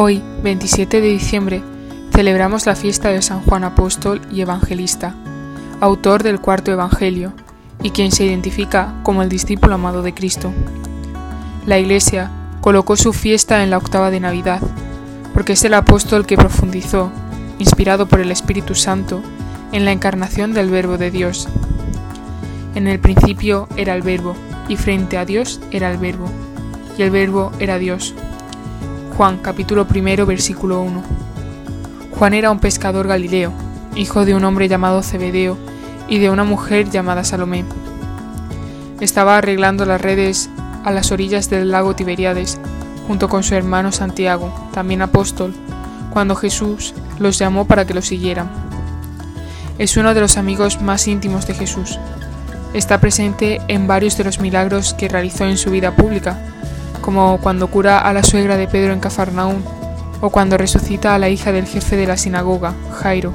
Hoy, 27 de diciembre, celebramos la fiesta de San Juan Apóstol y Evangelista, autor del cuarto Evangelio, y quien se identifica como el discípulo amado de Cristo. La Iglesia colocó su fiesta en la octava de Navidad, porque es el apóstol que profundizó, inspirado por el Espíritu Santo, en la encarnación del Verbo de Dios. En el principio era el Verbo, y frente a Dios era el Verbo, y el Verbo era Dios. Juan capítulo primero versículo 1. Juan era un pescador galileo, hijo de un hombre llamado Zebedeo y de una mujer llamada Salomé. Estaba arreglando las redes a las orillas del lago Tiberíades, junto con su hermano Santiago, también apóstol, cuando Jesús los llamó para que lo siguieran. Es uno de los amigos más íntimos de Jesús. Está presente en varios de los milagros que realizó en su vida pública, como cuando cura a la suegra de Pedro en Cafarnaún, o cuando resucita a la hija del jefe de la sinagoga, Jairo.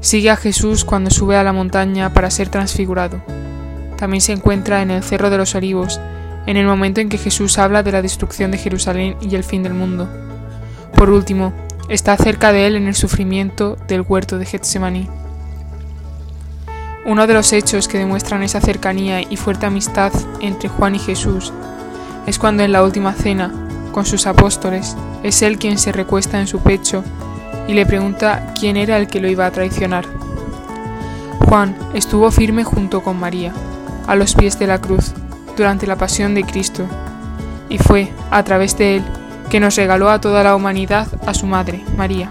Sigue a Jesús cuando sube a la montaña para ser transfigurado. También se encuentra en el Cerro de los Olivos, en el momento en que Jesús habla de la destrucción de Jerusalén y el fin del mundo. Por último, está cerca de él en el sufrimiento del huerto de Getsemaní. Uno de los hechos que demuestran esa cercanía y fuerte amistad entre Juan y Jesús es cuando en la última cena, con sus apóstoles, es él quien se recuesta en su pecho y le pregunta quién era el que lo iba a traicionar. Juan estuvo firme junto con María, a los pies de la cruz, durante la pasión de Cristo, y fue, a través de él, que nos regaló a toda la humanidad a su madre, María.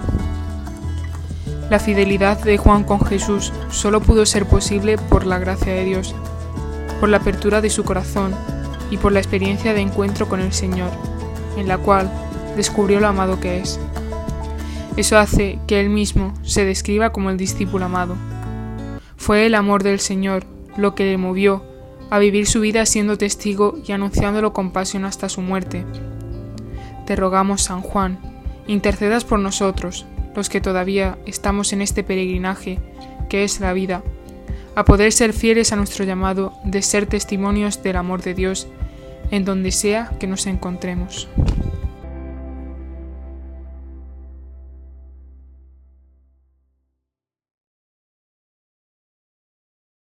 La fidelidad de Juan con Jesús solo pudo ser posible por la gracia de Dios, por la apertura de su corazón y por la experiencia de encuentro con el Señor, en la cual descubrió lo amado que es. Eso hace que él mismo se describa como el discípulo amado. Fue el amor del Señor lo que le movió a vivir su vida siendo testigo y anunciándolo con pasión hasta su muerte. Te rogamos, San Juan, intercedas por nosotros, los que todavía estamos en este peregrinaje, que es la vida, a poder ser fieles a nuestro llamado de ser testimonios del amor de Dios en donde sea que nos encontremos.